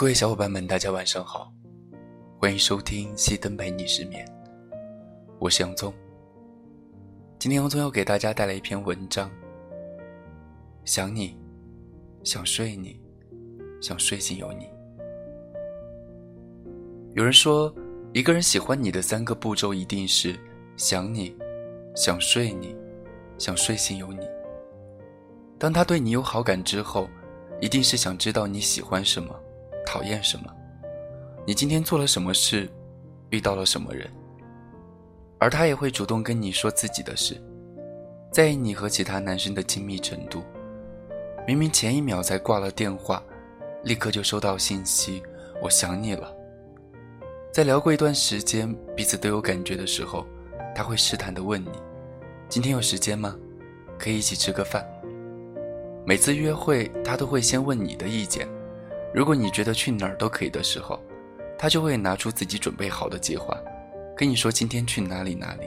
各位小伙伴们，大家晚上好，欢迎收听熄灯陪你失眠，我是杨宗。今天杨宗要给大家带来一篇文章。想你，想睡你，想睡醒有你。有人说，一个人喜欢你的三个步骤一定是想你，想睡你，想睡醒有你。当他对你有好感之后，一定是想知道你喜欢什么，讨厌什么，你今天做了什么事，遇到了什么人。而他也会主动跟你说自己的事，在意你和其他男生的亲密程度。明明前一秒才挂了电话，立刻就收到信息，我想你了。在聊过一段时间，彼此都有感觉的时候，他会试探的问你：“今天有时间吗？可以一起吃个饭。”每次约会，他都会先问你的意见。如果你觉得去哪儿都可以的时候，他就会拿出自己准备好的计划，跟你说今天去哪里哪里。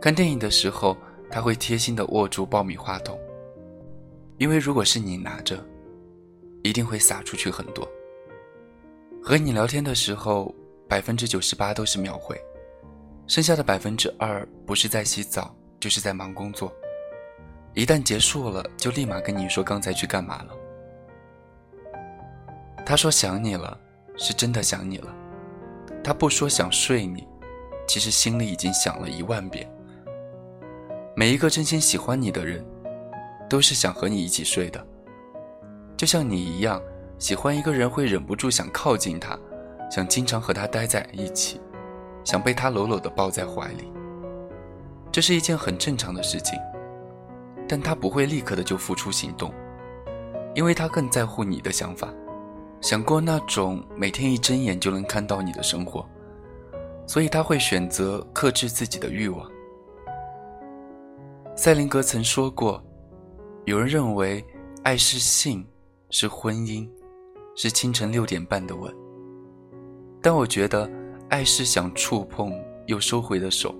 看电影的时候，他会贴心的握住爆米花筒，因为如果是你拿着，一定会洒出去很多。和你聊天的时候，百分之九十八都是秒回，剩下的百分之二不是在洗澡，就是在忙工作。一旦结束了，就立马跟你说刚才去干嘛了。他说想你了，是真的想你了。他不说想睡你，其实心里已经想了一万遍。每一个真心喜欢你的人，都是想和你一起睡的。就像你一样，喜欢一个人会忍不住想靠近他，想经常和他待在一起，想被他搂搂的抱在怀里。这是一件很正常的事情。但他不会立刻的就付出行动，因为他更在乎你的想法，想过那种每天一睁眼就能看到你的生活，所以他会选择克制自己的欲望。塞林格曾说过，有人认为爱是性，是婚姻，是清晨六点半的吻，但我觉得爱是想触碰又收回的手，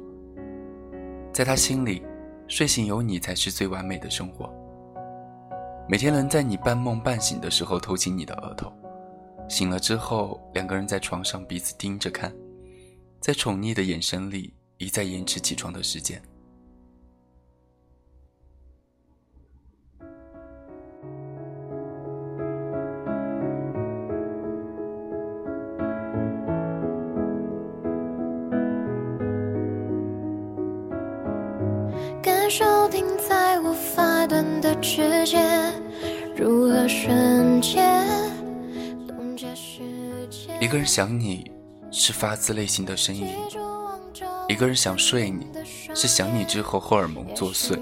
在他心里。睡醒有你才是最完美的生活。每天能在你半梦半醒的时候偷亲你的额头，醒了之后两个人在床上彼此盯着看，在宠溺的眼神里一再延迟起床的时间。感受停在我发端的指尖，如何瞬间一个人想你是发自内心的呻吟，一个人想睡你是想你之后荷尔蒙作祟，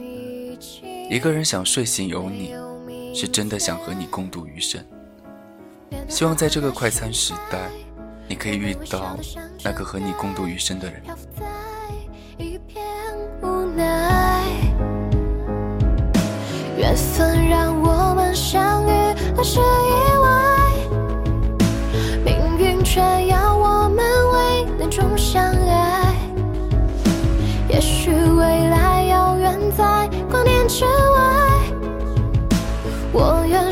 一个人想睡醒有你是真的想和你共度余生。希望在这个快餐时代，你可以遇到那个和你共度余生的人。缘分让我们相遇，那是也许未来遥远在光年之外，我愿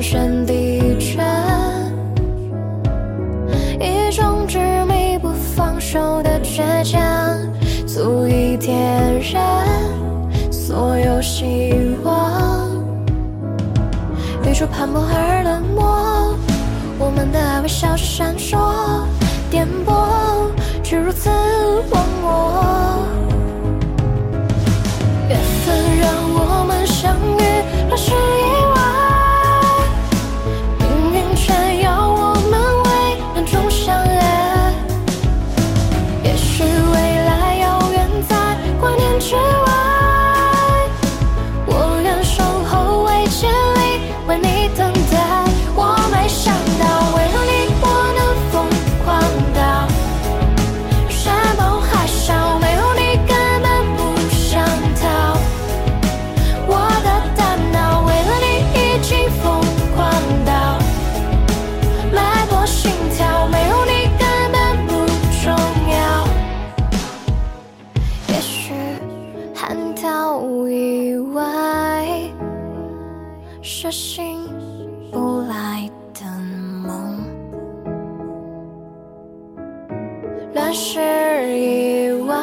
山地沉，一种执迷不放手的倔强，足以点燃所有希望。宇宙磅礴而冷漠，我们的爱微小却闪烁，颠簸却如此荒漠。是意外，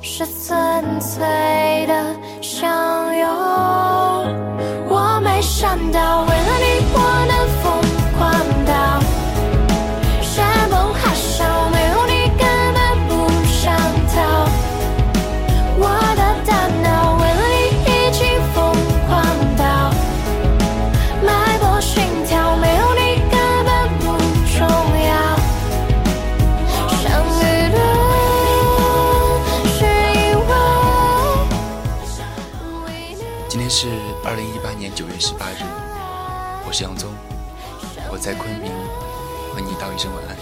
是纯粹的相拥。我没想到，是二零一八年九月十八日，我是杨宗，我在昆明，和你道一声晚安。